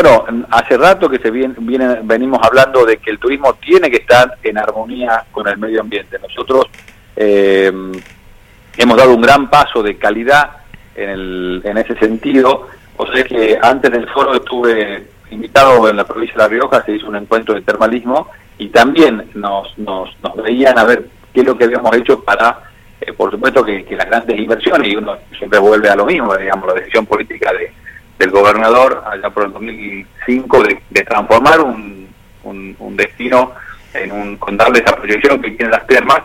Bueno, hace rato que se viene, venimos hablando de que el turismo tiene que estar en armonía con el medio ambiente. Nosotros eh, hemos dado un gran paso de calidad en, el, en ese sentido. O sea que antes del foro estuve invitado en la provincia de La Rioja, se hizo un encuentro de termalismo y también nos, nos, nos veían a ver qué es lo que habíamos hecho para, eh, por supuesto, que, que, las grandes inversiones, y uno siempre vuelve a lo mismo, digamos, la decisión política de, del gobernador allá por el 2005 de, de transformar un, un, destino en un, con darle esa proyección que tiene las termas,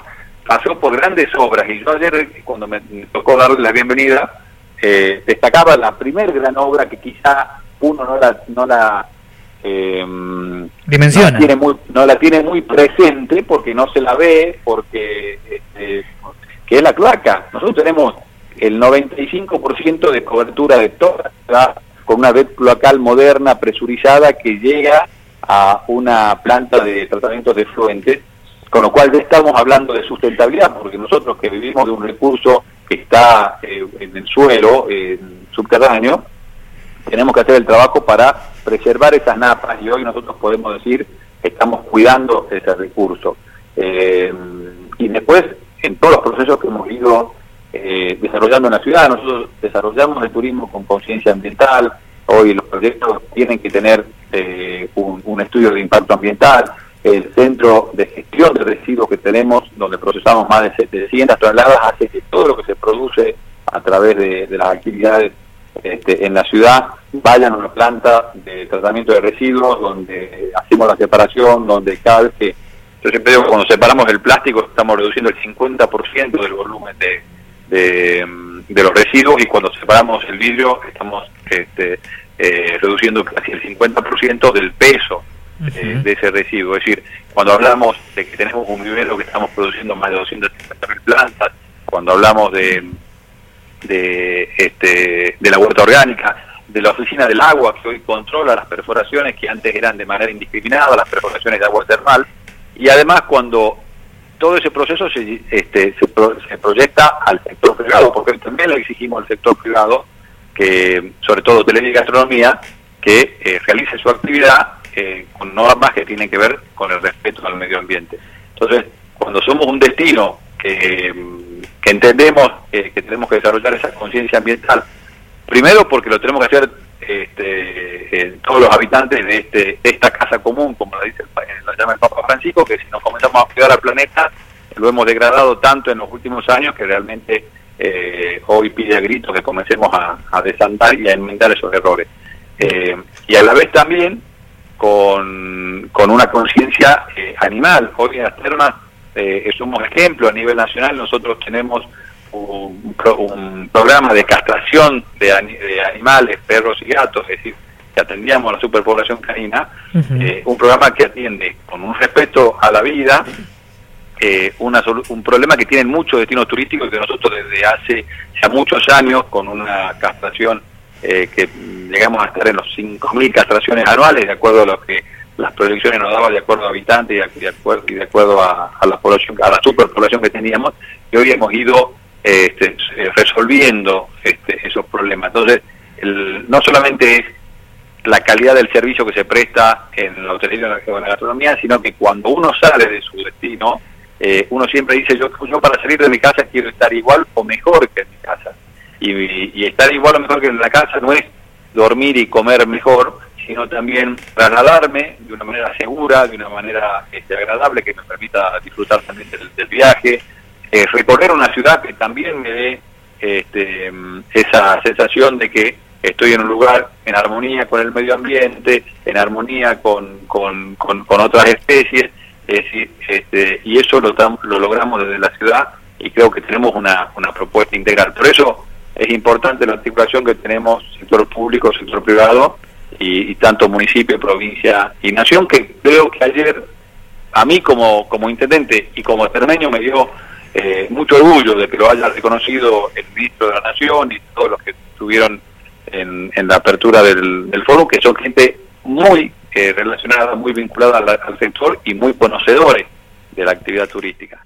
pasó por grandes obras. Y yo ayer cuando me, tocó darle la bienvenida eh, destacaba la primer gran obra que quizá uno no la no la eh, dimensiona. no la, tiene muy, no la tiene muy presente porque no se la ve porque este, que es la cloaca. Nosotros tenemos el 95% de cobertura de toda la con una red cloacal moderna presurizada que llega a una planta de tratamiento de fluentes con lo cual ya estamos hablando de sustentabilidad, porque nosotros que vivimos de un recurso que está eh, en el suelo, en subterráneo, tenemos que hacer el trabajo para preservar esas napas y hoy nosotros podemos decir estamos cuidando ese recurso. Eh, y después, en todos los procesos que hemos ido eh, desarrollando en la ciudad, nosotros desarrollamos el turismo con conciencia ambiental, hoy los proyectos tienen que tener un, un estudio de impacto ambiental, el centro de gestión de residuos que tenemos, donde procesamos más de 700 toneladas, hace que todo lo que se produce a través de, las actividades este, en la ciudad vayan a una planta de tratamiento de residuos, donde hacemos la separación, donde cada vez que, yo siempre digo, cuando separamos el plástico estamos reduciendo el 50% del volumen de, de, los residuos y cuando separamos el vidrio estamos este, eh, reduciendo casi el 50% del peso de ese residuo. Es decir, cuando hablamos de que tenemos un vivero que estamos produciendo más de 250.000 plantas, cuando hablamos de, de, este, de la huerta orgánica, de la oficina del agua que hoy controla las perforaciones que antes eran de manera indiscriminada, las perforaciones de agua termal, y además cuando todo ese proceso se, este, se, proyecta al sector privado, porque también le exigimos al sector privado que, sobre todo hotelería y gastronomía, que eh, realice su actividad eh, con normas que tienen que ver con el respeto al medio ambiente. Entonces, cuando somos un destino que, que entendemos que tenemos que desarrollar esa conciencia ambiental, primero porque lo tenemos que hacer este, todos los habitantes de, este, esta casa común, como la dice el, la llama el Papa Francisco, que si nos comenzamos a cuidar al planeta, lo hemos degradado tanto en los últimos años que realmente eh, hoy pide a grito que comencemos a, desandar y a enmendar esos errores. Eh, y a la vez también con, con una conciencia eh, animal. Hoy en las termas eh, somos ejemplo a nivel nacional, nosotros tenemos un, programa de castración de, animales, perros y gatos, es decir, que atendíamos a la superpoblación canina, eh, un programa que atiende con un respeto a la vida, eh, una, un problema que tienen muchos destinos turísticos que nosotros desde hace ya muchos años con una castración eh, que llegamos a estar en los 5.000 castraciones anuales, de acuerdo a lo que las proyecciones nos daban de acuerdo a habitantes y de, acuerdo, y de acuerdo a, la población, a la superpoblación que teníamos, y hoy hemos ido este, resolviendo este, esos problemas. Entonces, no solamente es la calidad del servicio que se presta en la hotelería y la gastronomía, sino que cuando uno sale de su destino, eh, uno siempre dice, yo, yo para salir de mi casa quiero estar igual o mejor que en mi casa. Y, estar igual o mejor que en la casa no es dormir y comer mejor, sino también trasladarme de una manera segura, de una manera este, agradable que me permita disfrutar también del, viaje, eh, recorrer una ciudad que también me dé este, esa sensación de que estoy en un lugar en armonía con el medio ambiente, en armonía con, con, con, otras especies, este, y eso lo, lo logramos desde la ciudad y creo que tenemos una, una propuesta integral. Por eso es importante la articulación que tenemos sector público, sector privado y, tanto municipio, provincia y nación, que creo que ayer a mí como, como intendente y como extremeño me dio eh, mucho orgullo de que lo haya reconocido el ministro de la Nación y todos los que estuvieron en, la apertura del, foro, que son gente muy eh, relacionada, muy vinculada al sector y muy conocedores de la actividad turística.